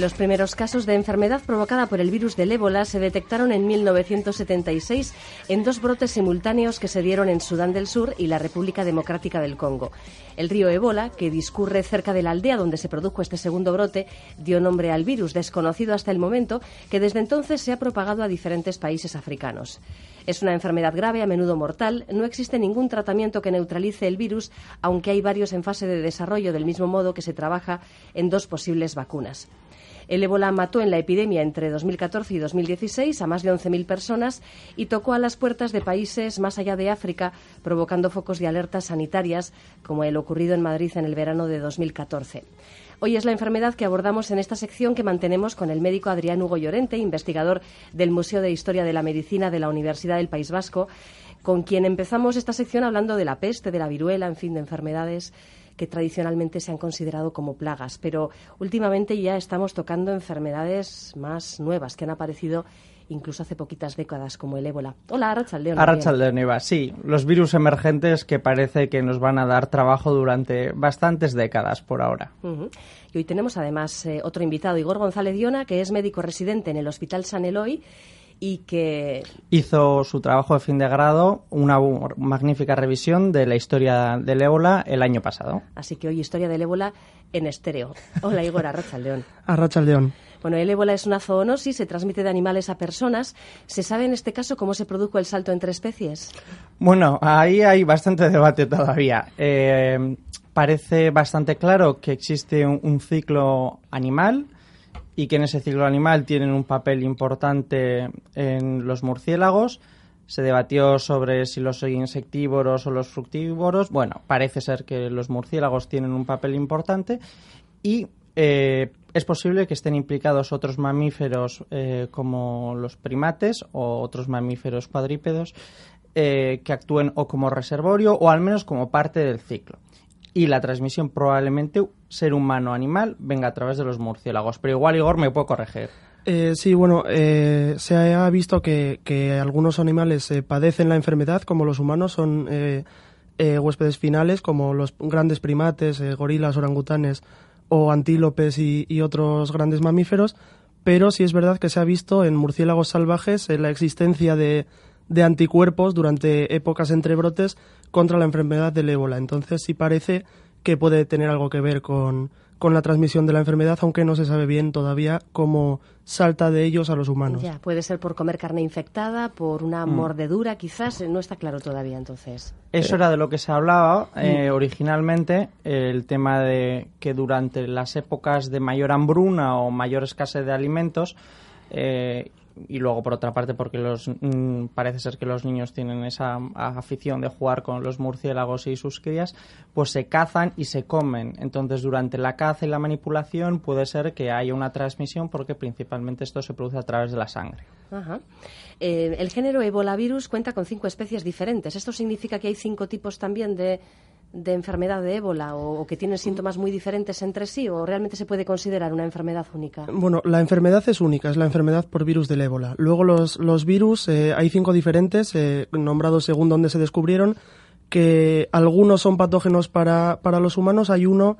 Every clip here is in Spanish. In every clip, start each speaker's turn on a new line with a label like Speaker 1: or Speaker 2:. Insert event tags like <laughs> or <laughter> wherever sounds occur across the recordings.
Speaker 1: Los primeros casos de enfermedad provocada por el virus del ébola se detectaron en 1976 en dos brotes simultáneos que se dieron en Sudán del Sur y la República Democrática del Congo. El río Ébola, que discurre cerca de la aldea donde se produjo este segundo brote, dio nombre al virus desconocido hasta el momento, que desde entonces se ha propagado a diferentes países africanos. Es una enfermedad grave, a menudo mortal. No existe ningún tratamiento que neutralice el virus, aunque hay varios en fase de desarrollo, del mismo modo que se trabaja en dos posibles vacunas. El ébola mató en la epidemia entre 2014 y 2016 a más de 11.000 personas y tocó a las puertas de países más allá de África, provocando focos de alertas sanitarias, como el ocurrido en Madrid en el verano de 2014. Hoy es la enfermedad que abordamos en esta sección que mantenemos con el médico Adrián Hugo Llorente, investigador del Museo de Historia de la Medicina de la Universidad del País Vasco, con quien empezamos esta sección hablando de la peste, de la viruela, en fin, de enfermedades que tradicionalmente se han considerado como plagas, pero últimamente ya estamos tocando enfermedades más nuevas que han aparecido incluso hace poquitas décadas, como el ébola. Hola, Arrachaldeón.
Speaker 2: Arrachaldeón, Eva. Sí, los virus emergentes que parece que nos van a dar trabajo durante bastantes décadas por ahora.
Speaker 1: Y hoy tenemos además eh, otro invitado, Igor González Diona, que es médico residente en el Hospital San Eloy y que
Speaker 2: hizo su trabajo de fin de grado, una magnífica revisión de la historia del ébola el año pasado.
Speaker 1: Así que hoy historia del ébola en estéreo. Hola Igor Arrachaldeón. <laughs>
Speaker 3: Arrachaldeón.
Speaker 1: Bueno, el ébola es una zoonosis, se transmite de animales a personas. ¿Se sabe en este caso cómo se produjo el salto entre especies?
Speaker 2: Bueno, ahí hay bastante debate todavía. Eh, parece bastante claro que existe un ciclo animal y que en ese ciclo animal tienen un papel importante en los murciélagos. Se debatió sobre si los insectívoros o los fructívoros. Bueno, parece ser que los murciélagos tienen un papel importante y eh, es posible que estén implicados otros mamíferos eh, como los primates o otros mamíferos cuadrípedos eh, que actúen o como reservorio o al menos como parte del ciclo y la transmisión probablemente ser humano-animal venga a través de los murciélagos. Pero igual, Igor, me puedo corregir.
Speaker 3: Eh, sí, bueno, eh, se ha visto que, algunos animales eh, padecen la enfermedad, como los humanos son huéspedes finales, como los grandes primates, gorilas, orangutanes o antílopes y, otros grandes mamíferos, pero sí es verdad que se ha visto en murciélagos salvajes la existencia de, de anticuerpos durante épocas entre brotes contra la enfermedad del ébola. Entonces sí parece que puede tener algo que ver con, con la transmisión de la enfermedad, aunque no se sabe bien todavía cómo salta de ellos a los humanos.
Speaker 1: Ya, puede ser por comer carne infectada, por una mm. mordedura, quizás, no está claro todavía entonces.
Speaker 2: Eso era de lo que se hablaba eh, mm. originalmente, el tema de que durante las épocas de mayor hambruna o mayor escasez de alimentos, eh, y luego por otra parte porque los mm, parece ser que los niños tienen esa afición de jugar con los murciélagos y sus crías, pues se cazan y se comen. Entonces durante la caza y la manipulación puede ser que haya una transmisión porque principalmente esto se produce a través de la sangre.
Speaker 1: Eh, el género Ebola virus cuenta con cinco especies diferentes. ¿Esto significa que hay cinco tipos también de de enfermedad de ébola o, que tienen síntomas muy diferentes entre sí o realmente se puede considerar una enfermedad única?
Speaker 3: Bueno, la enfermedad es única, es la enfermedad por virus del ébola. Luego los, los virus, eh, hay cinco diferentes, eh, nombrados según dónde se descubrieron, que algunos son patógenos para, para los humanos, hay uno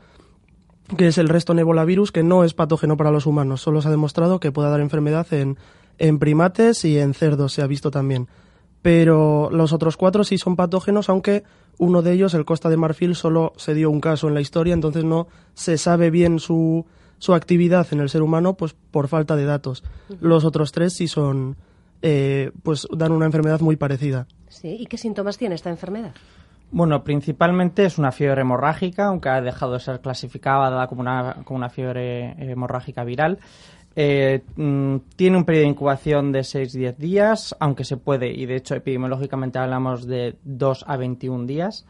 Speaker 3: que es el resto virus, que no es patógeno para los humanos, solo se ha demostrado que puede dar enfermedad en, en primates y en cerdos, se ha visto también. Pero los otros cuatro sí son patógenos, aunque uno de ellos, el Costa de Marfil, solo se dio un caso en la historia, entonces no se sabe bien su, su actividad en el ser humano pues por falta de datos. Los otros tres sí son, eh, pues dan una enfermedad muy parecida.
Speaker 1: Sí, ¿y qué síntomas tiene esta enfermedad?
Speaker 2: Bueno, principalmente es una fiebre hemorrágica, aunque ha dejado de ser clasificada como una, como una fiebre hemorrágica viral. Eh, mm, tiene un periodo de incubación de 6-10 días, aunque se puede, y de hecho epidemiológicamente hablamos de 2 a 21 días.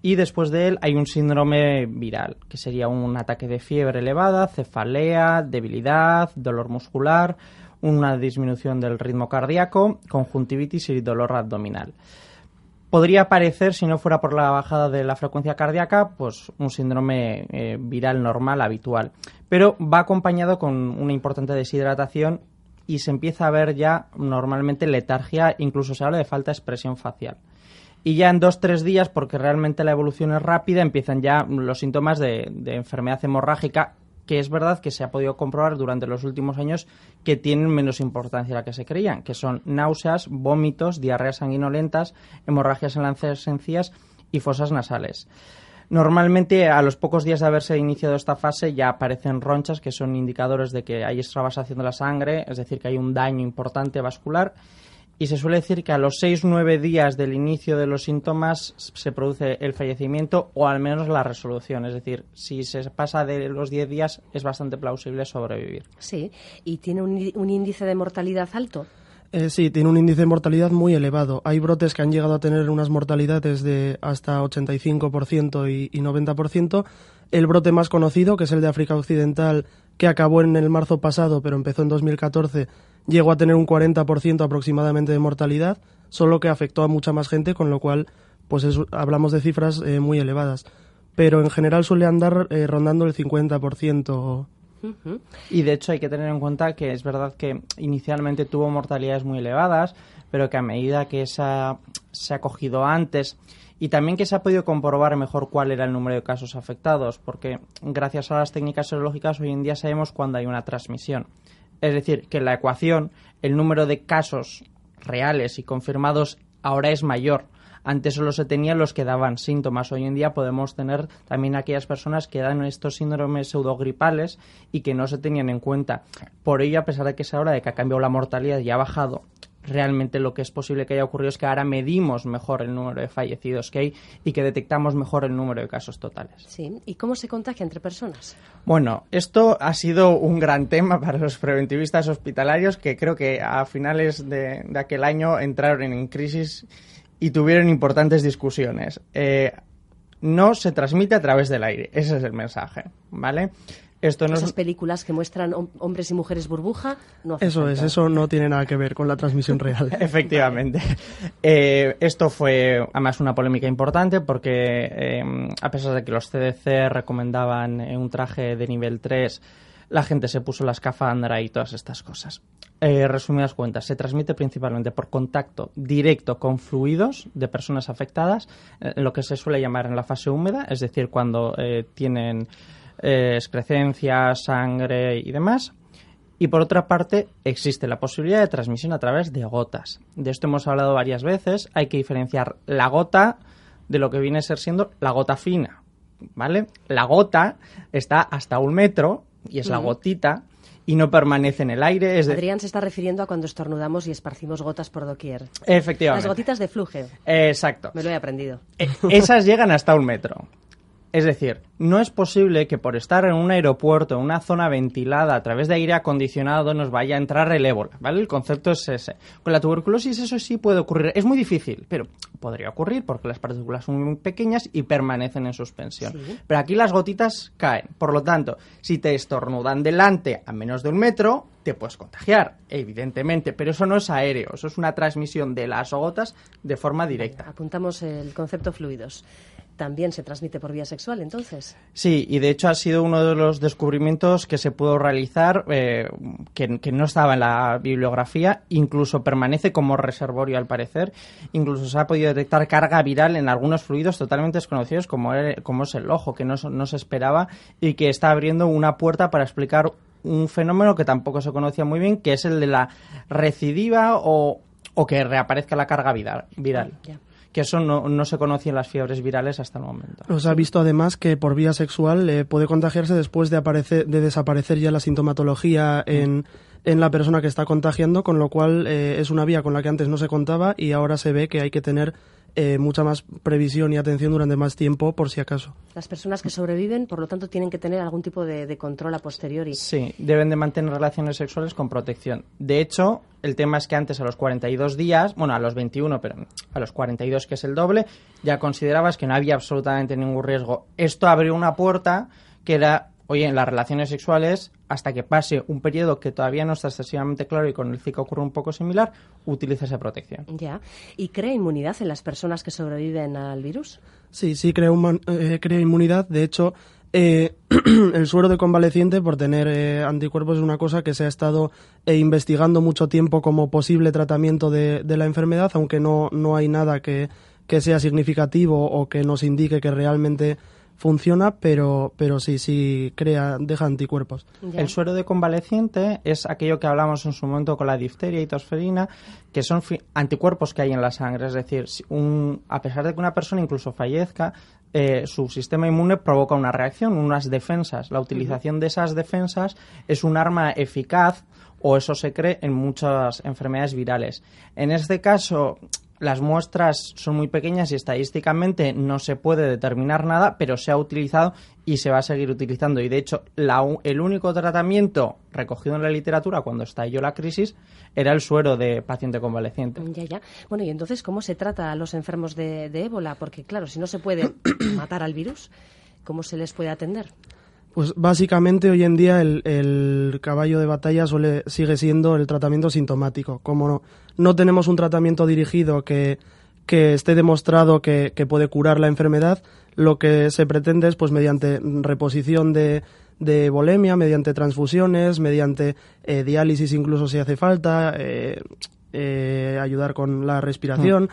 Speaker 2: Y después de él hay un síndrome viral, que sería un ataque de fiebre elevada, cefalea, debilidad, dolor muscular, una disminución del ritmo cardíaco, conjuntivitis y dolor abdominal podría parecer, si no fuera por la bajada de la frecuencia cardíaca, pues un síndrome eh, viral normal, habitual. Pero va acompañado con una importante deshidratación y se empieza a ver ya normalmente letargia, incluso se habla de falta de expresión facial. Y ya en dos, tres días, porque realmente la evolución es rápida, empiezan ya los síntomas de enfermedad hemorrágica que es verdad que se ha podido comprobar durante los últimos años que tienen menos importancia la que se creían, que son náuseas, vómitos, diarreas sanguinolentas, hemorragias en las encías y fosas nasales. Normalmente, a los pocos días de haberse iniciado esta fase, ya aparecen ronchas que son indicadores de que hay extravasación de la sangre, es decir, que hay un daño importante vascular. Y se suele decir que a los 6-9 días del inicio de los síntomas se produce el fallecimiento o al menos la resolución. Es decir, si se pasa de los 10 días es bastante plausible sobrevivir.
Speaker 1: Sí, y tiene un, un índice de mortalidad alto.
Speaker 3: Eh, sí, tiene un índice de mortalidad muy elevado. Hay brotes que han llegado a tener unas mortalidades de hasta 85% y, y 90%. El brote más conocido, que es el de África Occidental, que acabó en el marzo pasado, pero empezó en 2014, llegó a tener un 40% aproximadamente de mortalidad, solo que afectó a mucha más gente, con lo cual pues hablamos de cifras eh, muy elevadas. Pero en general suele andar eh, rondando el 50%
Speaker 2: y de hecho hay que tener en cuenta que es verdad que inicialmente tuvo mortalidades muy elevadas, pero que a medida que se ha, se ha cogido antes y también que se ha podido comprobar mejor cuál era el número de casos afectados, porque gracias a las técnicas serológicas hoy en día sabemos cuándo hay una transmisión. Es decir, que en la ecuación el número de casos reales y confirmados ahora es mayor antes solo se tenían los que daban síntomas. Hoy en día podemos tener también aquellas personas que dan estos síndromes pseudogripales y que no se tenían en cuenta. Por ello, a pesar de que es ahora de que ha cambiado la mortalidad y ha bajado, realmente lo que es posible que haya ocurrido es que ahora medimos mejor el número de fallecidos que hay y que detectamos mejor el número de casos totales.
Speaker 1: Sí, ¿y cómo se contagia entre personas?
Speaker 2: Bueno, esto ha sido un gran tema para los preventivistas hospitalarios que creo que a finales de, de aquel año entraron en crisis y tuvieron importantes discusiones. Eh, no se transmite a través del aire, ese es el mensaje, ¿vale?
Speaker 1: Esto no Esas películas que muestran hombres y mujeres burbuja, no
Speaker 3: Eso es, eso no tiene nada que ver con la transmisión real. <laughs>
Speaker 2: Efectivamente. Eh, esto fue además una polémica importante porque eh, a pesar de que los CDC recomendaban un traje de nivel 3 la gente se puso la escafandra y todas estas cosas. Eh, resumidas cuentas, se transmite principalmente por contacto directo con fluidos de personas afectadas, eh, lo que se suele llamar en la fase húmeda, es decir, cuando eh, tienen eh, excrecencia, sangre y demás. Y por otra parte, existe la posibilidad de transmisión a través de gotas. De esto hemos hablado varias veces. Hay que diferenciar la gota de lo que viene a ser siendo la gota fina. ¿Vale? La gota está hasta un metro y es la gotita y no permanece en el aire. Es
Speaker 1: Adrián se está refiriendo a cuando estornudamos y esparcimos gotas por doquier.
Speaker 2: Efectivamente.
Speaker 1: Las gotitas de flujeo.
Speaker 2: Exacto.
Speaker 1: Me lo he aprendido.
Speaker 2: E, esas llegan hasta un metro. Es decir, no es posible que por estar en un aeropuerto, en una zona ventilada, a través de aire acondicionado, nos vaya a entrar el ébola, ¿vale? El concepto es ese. Con la tuberculosis eso sí puede ocurrir. Es muy difícil, pero podría ocurrir porque las partículas son muy pequeñas y permanecen en suspensión. Pero aquí las gotitas caen. Por lo tanto, si te estornudan delante a menos de un metro, te puedes contagiar, evidentemente, pero eso no es aéreo, eso es una transmisión de las gotas de forma directa.
Speaker 1: Apuntamos el concepto fluidos también se transmite por vía sexual, entonces.
Speaker 2: Sí, y de hecho ha sido uno de los descubrimientos que se pudo realizar eh, que, no estaba en la bibliografía, incluso permanece como reservorio al parecer, incluso se ha podido detectar carga viral en algunos fluidos totalmente desconocidos como, como es el ojo, que no, no se esperaba y que está abriendo una puerta para explicar un fenómeno que tampoco se conocía muy bien, que es el de la recidiva o, o que reaparezca la carga viral. viral que eso no, no se conocía en las fiebres virales hasta el momento.
Speaker 3: Nos ha visto además que por vía sexual eh, puede contagiarse después de, aparecer, de desaparecer ya la sintomatología en, en la persona que está contagiando, con lo cual eh, es una vía con la que antes no se contaba y ahora se ve que hay que tener eh, mucha más previsión y atención durante más tiempo por si acaso.
Speaker 1: Las personas que sobreviven, por lo tanto, tienen que tener algún tipo de, control a posteriori.
Speaker 2: Sí, deben de mantener relaciones sexuales con protección. De hecho, el tema es que antes a los 42 días, bueno, a los 21, pero a los 42 que es el doble, ya considerabas que no había absolutamente ningún riesgo. Esto abrió una puerta que era Oye, en las relaciones sexuales, hasta que pase un periodo que todavía no está excesivamente claro y con el Zika ocurre un poco similar, utiliza esa protección.
Speaker 1: Ya. ¿Y crea inmunidad en las personas que sobreviven al virus?
Speaker 3: Sí, sí, crea, eh, crea inmunidad. De hecho, eh, <clears throat> el suero de convaleciente, por tener eh, anticuerpos, es una cosa que se ha estado investigando mucho tiempo como posible tratamiento de, de la enfermedad, aunque no, no hay nada que, que sea significativo o que nos indique que realmente funciona, pero, pero sí, sí crea, deja anticuerpos.
Speaker 2: El suero de convaleciente es aquello que hablamos en su momento con la difteria y tosferina, que son anticuerpos que hay en la sangre. Es decir, un, a pesar de que una persona incluso fallezca, eh, su sistema inmune provoca una reacción, unas defensas. La utilización de esas defensas es un arma eficaz o eso se cree en muchas enfermedades virales. En este caso, las muestras son muy pequeñas y estadísticamente no se puede determinar nada, pero se ha utilizado y se va a seguir utilizando. Y de hecho, el único tratamiento recogido en la literatura cuando estalló la crisis era el suero de paciente convaleciente.
Speaker 1: Ya, ya. Bueno, y entonces, ¿cómo se trata a los enfermos de, de ébola? Porque, claro, si no se puede <coughs> matar al virus, ¿cómo se les puede atender?
Speaker 3: Pues básicamente hoy en día el, caballo de batalla suele, sigue siendo el tratamiento sintomático. Como no, no tenemos un tratamiento dirigido que, que esté demostrado que, que, puede curar la enfermedad, lo que se pretende es pues mediante reposición de, de mediante transfusiones, mediante eh, diálisis incluso si hace falta, eh, eh, ayudar con la respiración,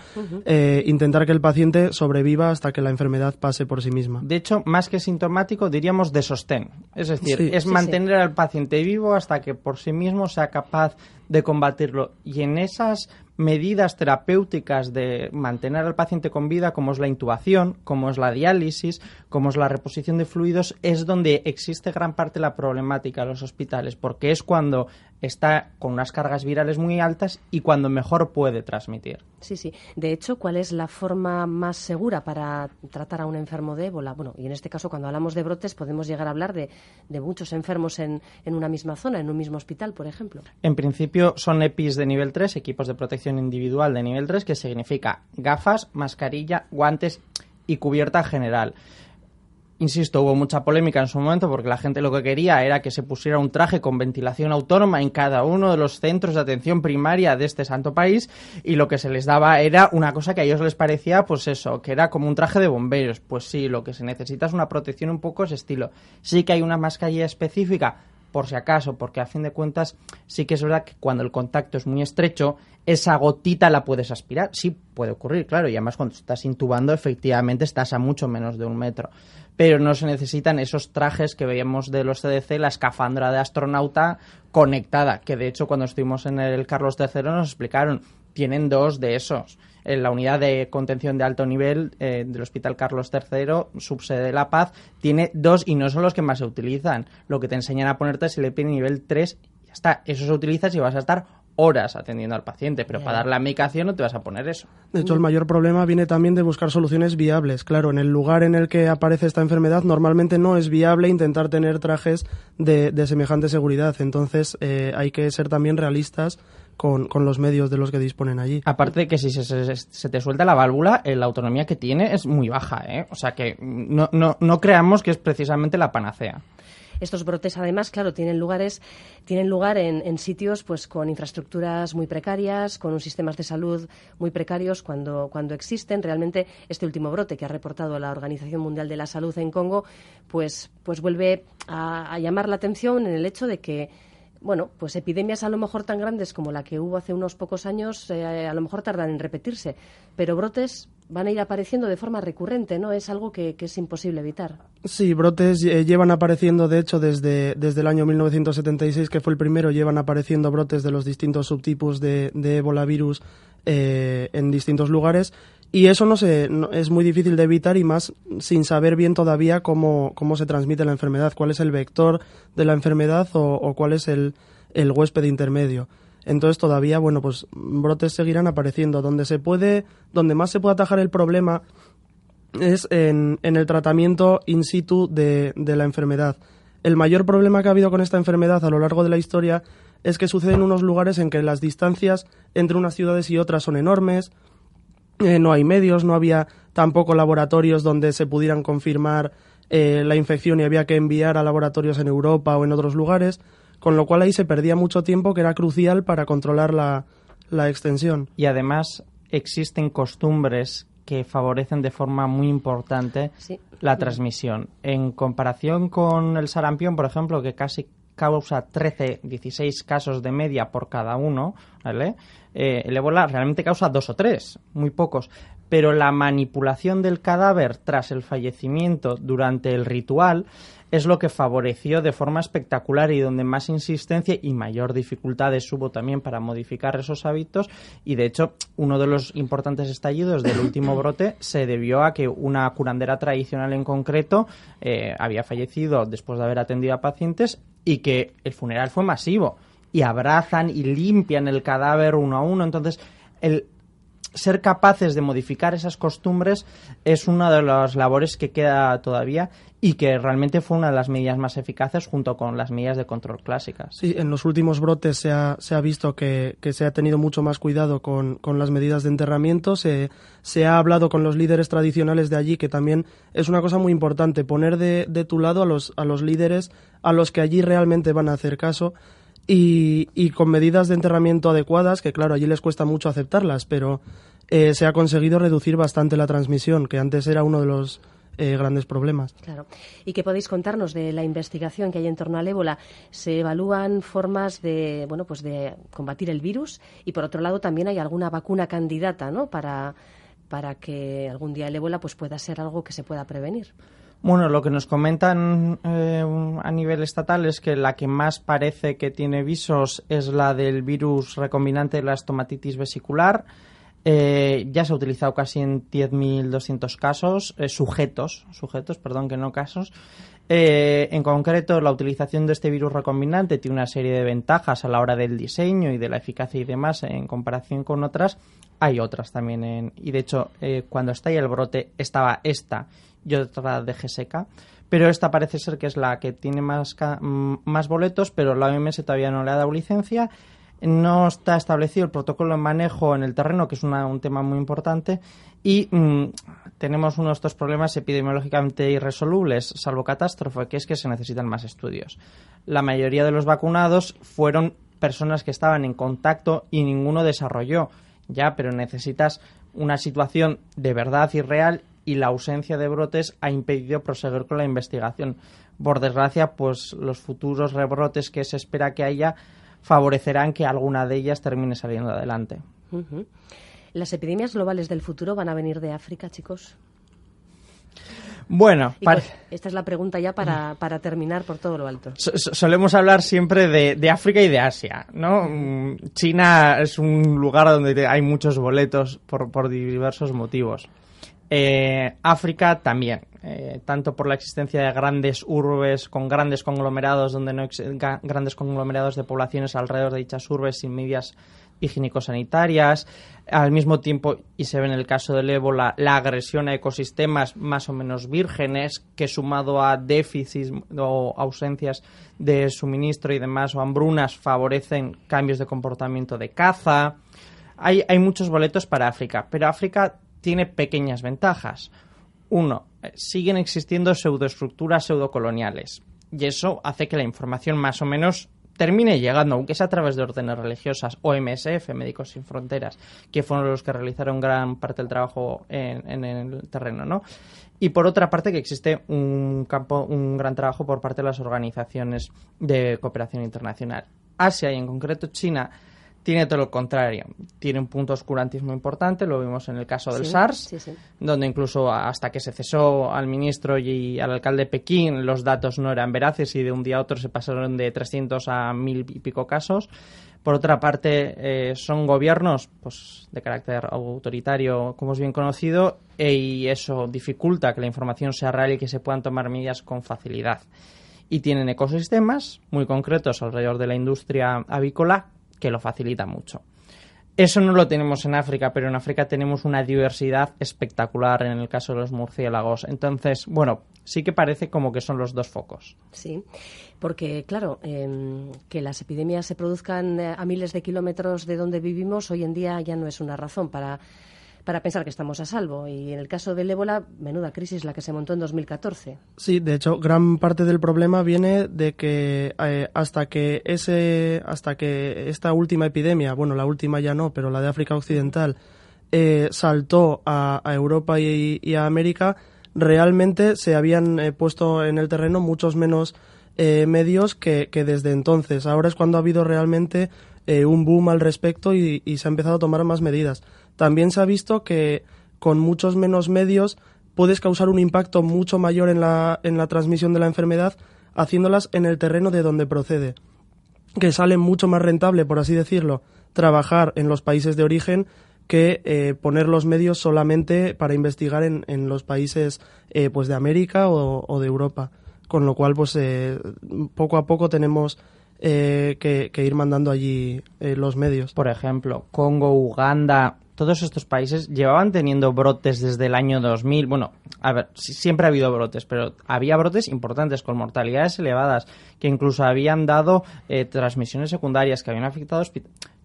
Speaker 3: eh, intentar que el paciente sobreviva hasta que la enfermedad pase por sí misma.
Speaker 2: De hecho, más que sintomático, diríamos de sostén. Es decir, es mantener al paciente vivo hasta que por sí mismo sea capaz de combatirlo. Y en esas medidas terapéuticas de mantener al paciente con vida, como es la intubación, como es la diálisis, como es la reposición de fluidos, es donde existe gran parte de la problemática de los hospitales, porque es cuando está con unas cargas virales muy altas y cuando mejor puede transmitir.
Speaker 1: Sí, sí. De hecho, ¿cuál es la forma más segura para tratar a un enfermo de ébola? Bueno, y en este caso, cuando hablamos de brotes, podemos llegar a hablar de, de muchos enfermos en, en una misma zona, en un mismo hospital, por ejemplo.
Speaker 2: En principio, son EPIs de nivel 3, equipos de protección individual de nivel 3, que significa gafas, mascarilla, guantes y cubierta general. Insisto, hubo mucha polémica en su momento porque la gente lo que quería era que se pusiera un traje con ventilación autónoma en cada uno de los centros de atención primaria de este santo país y lo que se les daba era una cosa que a ellos les parecía, pues eso, que era como un traje de bomberos. Pues sí, lo que se necesita es una protección un poco ese estilo. Sí que hay una mascarilla específica por si acaso, porque a fin de cuentas sí que es verdad que cuando el contacto es muy estrecho, esa gotita la puedes aspirar. Sí, puede ocurrir, claro, y además cuando estás intubando efectivamente estás a mucho menos de un metro. Pero no se necesitan esos trajes que veíamos de los CDC, la escafandra de astronauta conectada, que de hecho cuando estuvimos en el Carlos III nos explicaron, tienen dos de esos en la unidad de contención de alto nivel eh, del Hospital Carlos III, subsede de La Paz, tiene dos y no son los que más se utilizan. Lo que te enseñan a ponerte es el EPI nivel 3 y ya está. Eso se utiliza si vas a estar horas atendiendo al paciente, pero para dar la medicación no te vas a poner eso.
Speaker 3: De hecho, el mayor problema viene también de buscar soluciones viables. Claro, en el lugar en el que aparece esta enfermedad normalmente no es viable intentar tener trajes de, semejante seguridad. Entonces, eh, hay que ser también realistas con, con, los medios de los que disponen allí.
Speaker 2: Aparte de que si se, se, te suelta la válvula, eh, la autonomía que tiene es muy baja, ¿eh? O sea que no, no, no creamos que es precisamente la panacea.
Speaker 1: Estos brotes, además, claro, tienen lugares, tienen lugar en, en, sitios, pues, con infraestructuras muy precarias, con unos sistemas de salud muy precarios cuando, cuando existen. Realmente, este último brote que ha reportado la Organización Mundial de la Salud en Congo, pues, pues vuelve a, a llamar la atención en el hecho de que bueno, pues epidemias a lo mejor tan grandes como la que hubo hace unos pocos años, eh, a lo mejor tardan en repetirse, pero brotes van a ir apareciendo de forma recurrente, ¿no? Es algo que, es imposible evitar.
Speaker 3: Sí, brotes eh, llevan apareciendo, de hecho, desde, desde el año 1976, que fue el primero, llevan apareciendo brotes de los distintos subtipos de, de ébola virus eh, en distintos lugares y eso no, se, es muy difícil de evitar y más sin saber bien todavía cómo, cómo se transmite la enfermedad, cuál es el vector de la enfermedad o, cuál es el, el, huésped intermedio. Entonces todavía, bueno, pues brotes seguirán apareciendo. Donde se puede, donde más se puede atajar el problema es en, en el tratamiento in situ de, de la enfermedad. El mayor problema que ha habido con esta enfermedad a lo largo de la historia es que sucede en unos lugares en que las distancias entre unas ciudades y otras son enormes, eh, no hay medios, no había tampoco laboratorios donde se pudieran confirmar eh, la infección y había que enviar a laboratorios en Europa o en otros lugares, con lo cual ahí se perdía mucho tiempo que era crucial para controlar la, la extensión.
Speaker 2: Y además existen costumbres que favorecen de forma muy importante la transmisión. En comparación con el sarampión, por ejemplo, que casi causa 13, 16 casos de media por cada uno, ¿vale? Eh, el ébola realmente causa dos o tres, muy pocos. Pero la manipulación del cadáver tras el fallecimiento durante el ritual es lo que favoreció de forma espectacular y donde más insistencia y mayor dificultades hubo también para modificar esos hábitos. Y de hecho uno de los importantes estallidos del último <coughs> brote se debió a que una curandera tradicional en concreto eh, había fallecido después de haber atendido a pacientes y que el funeral fue masivo. Y abrazan y limpian el cadáver uno a uno. Entonces el ser capaces de modificar esas costumbres es una de las labores que queda todavía y que realmente fue una de las medidas más eficaces junto con las medidas de control clásicas.
Speaker 3: Sí, en los últimos brotes se ha, se ha visto que, se ha tenido mucho más cuidado con, las medidas de enterramiento, se, se, ha hablado con los líderes tradicionales de allí, que también es una cosa muy importante, poner de, de tu lado a los, a los líderes a los que allí realmente van a hacer caso y, y con medidas de enterramiento adecuadas, que claro, allí les cuesta mucho aceptarlas, pero eh, se ha conseguido reducir bastante la transmisión, que antes era uno de los eh, grandes problemas.
Speaker 1: Claro. ¿Y qué podéis contarnos de la investigación que hay en torno al ébola? ¿Se evalúan formas de, bueno, pues de combatir el virus? Y por otro lado también hay alguna vacuna candidata, ¿no? Para, para que algún día el ébola pues pueda ser algo que se pueda prevenir.
Speaker 2: Bueno, lo que nos comentan eh, a nivel estatal es que la que más parece que tiene visos es la del virus recombinante de la estomatitis vesicular eh, ya se ha utilizado casi en 10.200 casos, eh, sujetos, sujetos, perdón, que no casos. En concreto, la utilización de este virus recombinante tiene una serie de ventajas a la hora del diseño y de la eficacia y demás en comparación con otras. Hay otras también, en, y de hecho, cuando estalla el brote estaba esta y otra de GSK pero esta parece ser que es la que tiene más, más boletos, pero la OMS todavía no le ha dado licencia no está establecido el protocolo de manejo en el terreno, que es un tema muy importante, y mm, tenemos uno de estos problemas epidemiológicamente irresolubles, salvo catástrofe, que es que se necesitan más estudios. La mayoría de los vacunados fueron personas que estaban en contacto y ninguno desarrolló, ya, pero necesitas una situación de verdad y real y la ausencia de brotes ha impedido proseguir con la investigación. Por desgracia, pues los futuros rebrotes que se espera que haya favorecerán que alguna de ellas termine saliendo adelante.
Speaker 1: ¿Las epidemias globales del futuro van a venir de África, chicos?
Speaker 2: Bueno,
Speaker 1: esta es la pregunta ya para, para terminar por todo lo alto.
Speaker 2: solemos hablar siempre de, África y de Asia, ¿no? Mm, China es un lugar donde hay muchos boletos por, por diversos motivos. Eh, África también, eh, tanto por la existencia de grandes urbes con grandes conglomerados donde no grandes conglomerados de poblaciones alrededor de dichas urbes sin medidas higiénico-sanitarias, al mismo tiempo, y se ve en el caso del ébola, la agresión a ecosistemas más o menos vírgenes, que sumado a déficits o ausencias de suministro y demás, o hambrunas, favorecen cambios de comportamiento de caza. Hay, hay muchos boletos para África, pero África tiene pequeñas ventajas. Uno, eh, siguen existiendo pseudoestructuras pseudocoloniales y eso hace que la información más o menos termine llegando, aunque sea a través de órdenes religiosas o MSF, Médicos Sin Fronteras, que fueron los que realizaron gran parte del trabajo en, el terreno, ¿no? Y por otra parte que existe un campo, un gran trabajo por parte de las organizaciones de cooperación internacional. Asia y en concreto China tiene todo lo contrario. Tiene un punto oscurantismo importante, lo vimos en el caso del SARS, donde incluso hasta que se cesó al ministro y al alcalde de Pekín los datos no eran veraces y de un día a otro se pasaron de 300 a mil y pico casos. Por otra parte, eh, son gobiernos pues, de carácter autoritario, como es bien conocido, e, y eso dificulta que la información sea real y que se puedan tomar medidas con facilidad. Y tienen ecosistemas muy concretos alrededor de la industria avícola que lo facilita mucho. Eso no lo tenemos en África, pero en África tenemos una diversidad espectacular en el caso de los murciélagos. Entonces, bueno, sí que parece como que son los dos focos.
Speaker 1: Sí, porque claro, em, que las epidemias se produzcan eh, a miles de kilómetros de donde vivimos hoy en día ya no es una razón para para pensar que estamos a salvo. Y en el caso del ébola, menuda crisis la que se montó en 2014.
Speaker 3: Sí, de hecho, gran parte del problema viene de que eh, hasta que ese, hasta que esta última epidemia, bueno, la última ya no, pero la de África Occidental, eh, saltó a, Europa y, a América, realmente se habían eh, puesto en el terreno muchos menos medios que, que, desde entonces. Ahora es cuando ha habido realmente un boom al respecto y, y se ha empezado a tomar más medidas. También se ha visto que con muchos menos medios puedes causar un impacto mucho mayor en la, en la transmisión de la enfermedad haciéndolas en el terreno de donde procede. Que sale mucho más rentable, por así decirlo, trabajar en los países de origen que eh, poner los medios solamente para investigar en, en los países eh, pues de América o, de Europa. Con lo cual, pues eh, poco a poco tenemos que, que, ir mandando allí los medios.
Speaker 2: Por ejemplo, Congo, Uganda, todos estos países llevaban teniendo brotes desde el año 2000. Bueno, a ver, siempre ha habido brotes, pero había brotes importantes con mortalidades elevadas que incluso habían dado transmisiones secundarias que habían afectado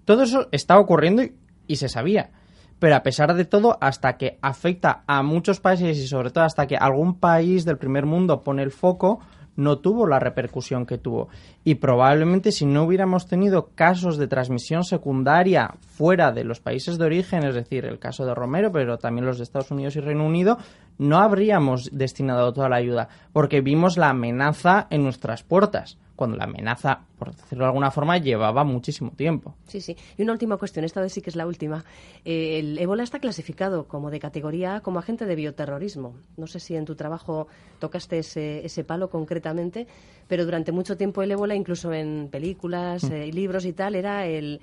Speaker 2: Todo eso está ocurriendo y se sabía. Pero a pesar de todo, hasta que afecta a muchos países y sobre todo hasta que algún país del primer mundo pone el foco, no tuvo la repercusión que tuvo. Y probablemente si no hubiéramos tenido casos de transmisión secundaria fuera de los países de origen, es decir, el caso de Romero, pero también los de Estados Unidos y Reino Unido, no habríamos destinado toda la ayuda, porque vimos la amenaza en nuestras puertas cuando la amenaza, por decirlo de alguna forma, llevaba muchísimo tiempo.
Speaker 1: Sí, sí. Y una última cuestión, esta vez sí que es la última. Eh, el ébola está clasificado como de categoría A como agente de bioterrorismo. No sé si en tu trabajo tocaste ese, ese palo concretamente, pero durante mucho tiempo el ébola, incluso en películas, mm. eh, libros y tal, era el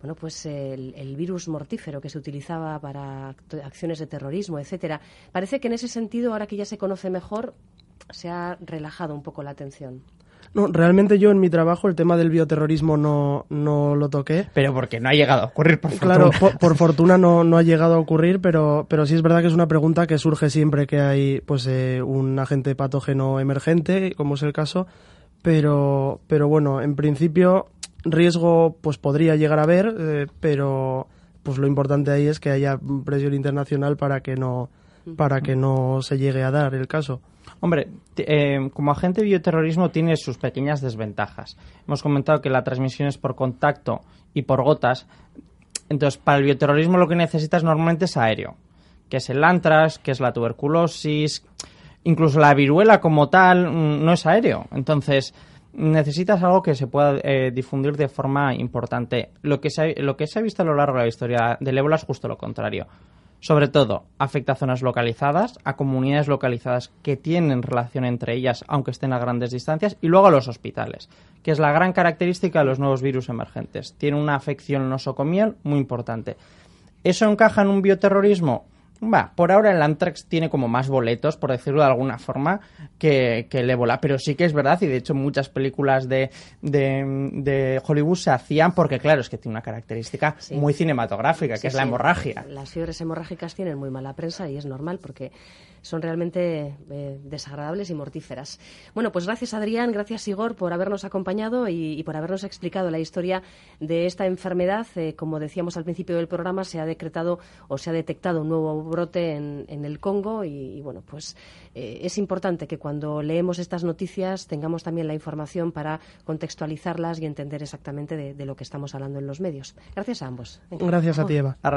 Speaker 1: bueno, pues el, el, virus mortífero que se utilizaba para acciones de terrorismo, etcétera. Parece que en ese sentido, ahora que ya se conoce mejor, se ha relajado un poco la atención.
Speaker 3: No, realmente yo en mi trabajo el tema del bioterrorismo no, no lo toqué.
Speaker 2: Pero porque no ha llegado a ocurrir, por fortuna.
Speaker 3: Claro, por, <laughs> fortuna no, no ha llegado a ocurrir, pero, pero sí es verdad que es una pregunta que surge siempre que hay pues eh, un agente patógeno emergente, como es el caso. Pero, pero bueno, en principio riesgo pues podría llegar a haber, eh, pero pues lo importante ahí es que haya presión internacional para que no para que no se llegue a dar el caso.
Speaker 2: Hombre, eh, como agente de bioterrorismo tiene sus pequeñas desventajas. Hemos comentado que la transmisión es por contacto y por gotas. Entonces, para el bioterrorismo lo que necesitas normalmente es aéreo, que es el antras, que es la tuberculosis, incluso la viruela como tal mm, no es aéreo. Entonces, necesitas algo que se pueda eh, difundir de forma importante. Lo que, se lo que se ha visto a lo largo de la historia del ébola es justo lo contrario sobre todo, afecta a zonas localizadas, a comunidades localizadas que tienen relación entre ellas, aunque estén a grandes distancias, y luego a los hospitales, que es la gran característica de los nuevos virus emergentes. Tiene una afección nosocomial muy importante. ¿Eso encaja en un bioterrorismo? Va, por ahora el Antrax tiene como más boletos, por decirlo de alguna forma, que, el ébola. Pero sí que es verdad, y de hecho muchas películas de, de, Hollywood se hacían porque, claro, es que tiene una característica muy cinematográfica, que es la hemorragia.
Speaker 1: Las fiebres hemorrágicas tienen muy mala prensa y es normal porque son realmente eh, desagradables y mortíferas. Bueno, pues gracias Adrián, gracias Igor por habernos acompañado y, por habernos explicado la historia de esta enfermedad. Eh, como decíamos al principio del programa, se ha decretado o se ha detectado un nuevo brote en, el Congo y, bueno, pues eh, es importante que cuando leemos estas noticias tengamos también la información para contextualizarlas y entender exactamente de, lo que estamos hablando en los medios. Gracias a ambos.
Speaker 3: Gracias a ti, Eva.
Speaker 2: A